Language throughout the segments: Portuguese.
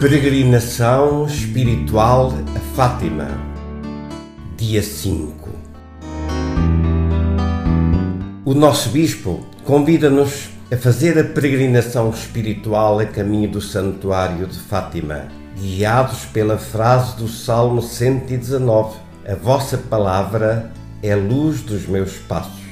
Peregrinação espiritual a Fátima, dia 5. O nosso Bispo convida-nos a fazer a peregrinação espiritual a caminho do Santuário de Fátima, guiados pela frase do Salmo 119: A vossa palavra é luz dos meus passos.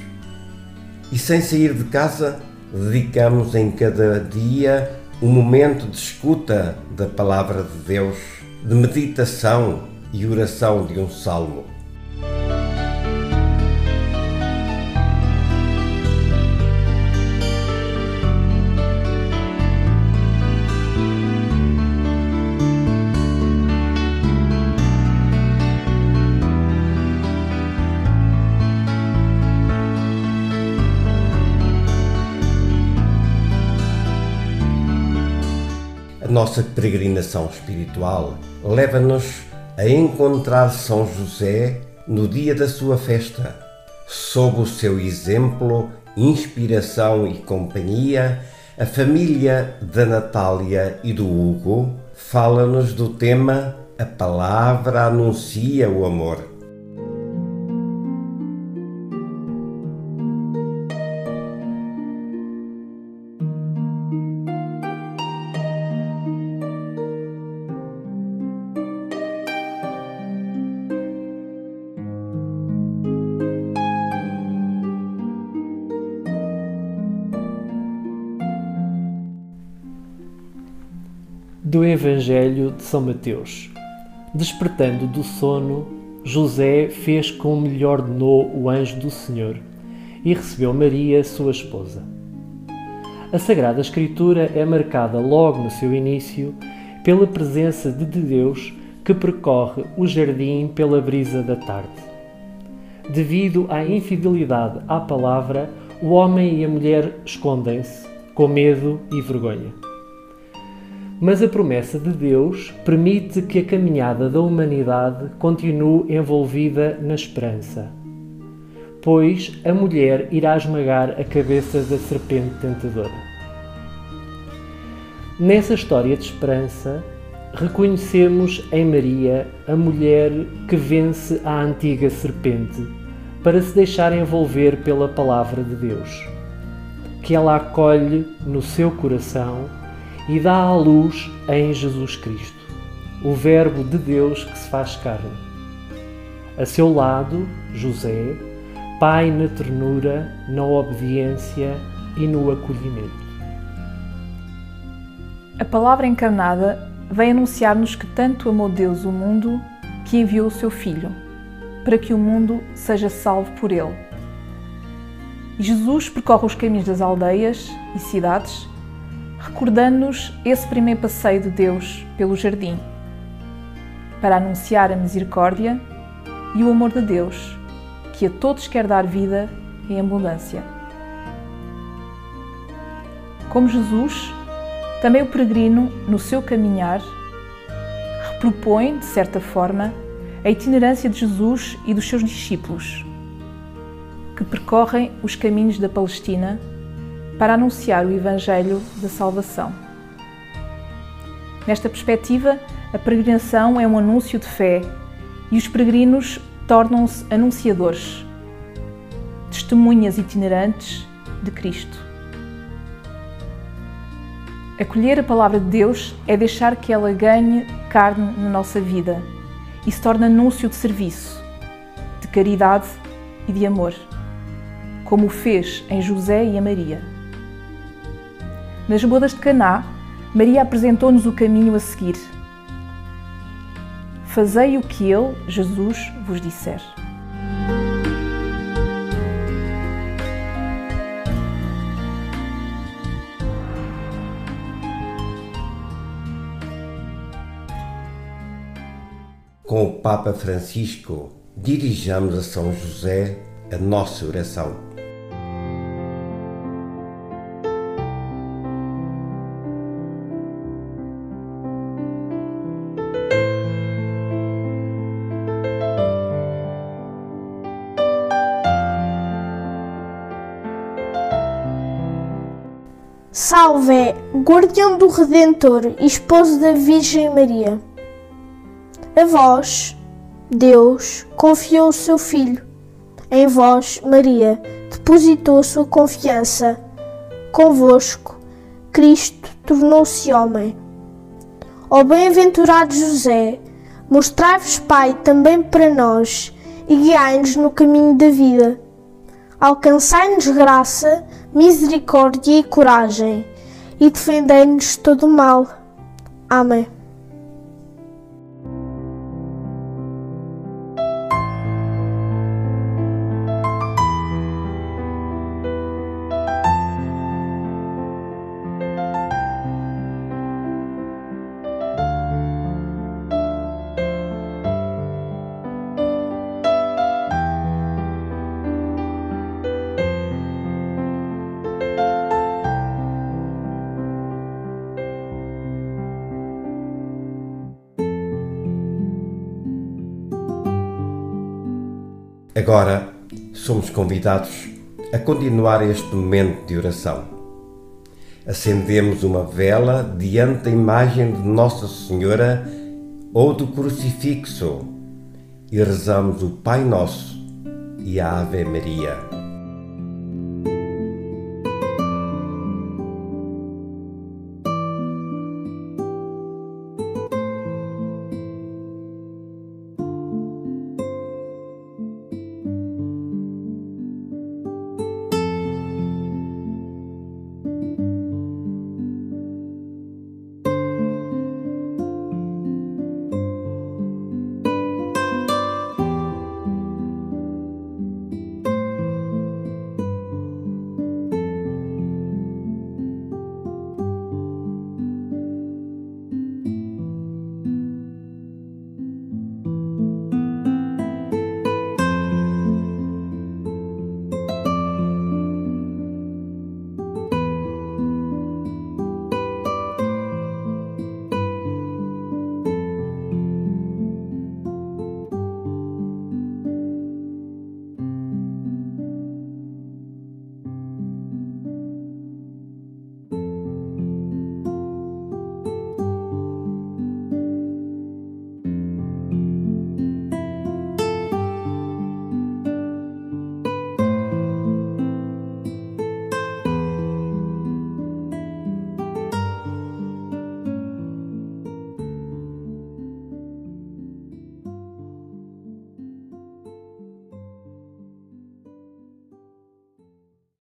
E sem sair de casa, dedicamos em cada dia um momento de escuta da palavra de Deus, de meditação e oração de um salmo. Nossa peregrinação espiritual leva-nos a encontrar São José no dia da sua festa. Sob o seu exemplo, inspiração e companhia, a família da Natália e do Hugo fala-nos do tema A Palavra Anuncia o Amor. Do Evangelho de São Mateus. Despertando do sono, José fez como lhe ordenou o anjo do Senhor e recebeu Maria, sua esposa. A Sagrada Escritura é marcada logo no seu início pela presença de Deus que percorre o jardim pela brisa da tarde. Devido à infidelidade à palavra, o homem e a mulher escondem-se com medo e vergonha. Mas a promessa de Deus permite que a caminhada da humanidade continue envolvida na esperança. Pois a mulher irá esmagar a cabeça da serpente tentadora. Nessa história de esperança, reconhecemos em Maria a mulher que vence a antiga serpente para se deixar envolver pela palavra de Deus, que ela acolhe no seu coração e dá à luz em Jesus Cristo, o Verbo de Deus que se faz carne. A seu lado, José, pai na ternura, na obediência e no acolhimento. A palavra encarnada vem anunciar-nos que tanto amou Deus o mundo que enviou o seu Filho, para que o mundo seja salvo por ele. Jesus percorre os caminhos das aldeias e cidades recordando-nos esse primeiro passeio de Deus pelo jardim, para anunciar a misericórdia e o amor de Deus, que a todos quer dar vida em abundância. Como Jesus, também o peregrino, no seu caminhar, repropõe, de certa forma, a itinerância de Jesus e dos seus discípulos, que percorrem os caminhos da Palestina para anunciar o Evangelho da salvação. Nesta perspectiva, a peregrinação é um anúncio de fé e os peregrinos tornam-se anunciadores, testemunhas itinerantes de Cristo. Acolher a palavra de Deus é deixar que ela ganhe carne na nossa vida e se torne anúncio de serviço, de caridade e de amor, como o fez em José e a Maria. Nas bodas de Caná, Maria apresentou-nos o caminho a seguir. Fazei o que ele, Jesus, vos disser. Com o Papa Francisco, dirijamos a São José a nossa oração. Salve, guardião do Redentor e esposo da Virgem Maria. A vós, Deus, confiou o seu Filho. Em vós, Maria, depositou a sua confiança. Convosco, Cristo tornou-se homem. Ó bem-aventurado José, mostrai-vos Pai também para nós e guiai-nos no caminho da vida. Alcançai-nos graça, misericórdia e coragem, e defendei-nos de todo o mal. Amém. Agora somos convidados a continuar este momento de oração. Acendemos uma vela diante da imagem de Nossa Senhora ou do crucifixo e rezamos o Pai Nosso e a Ave Maria.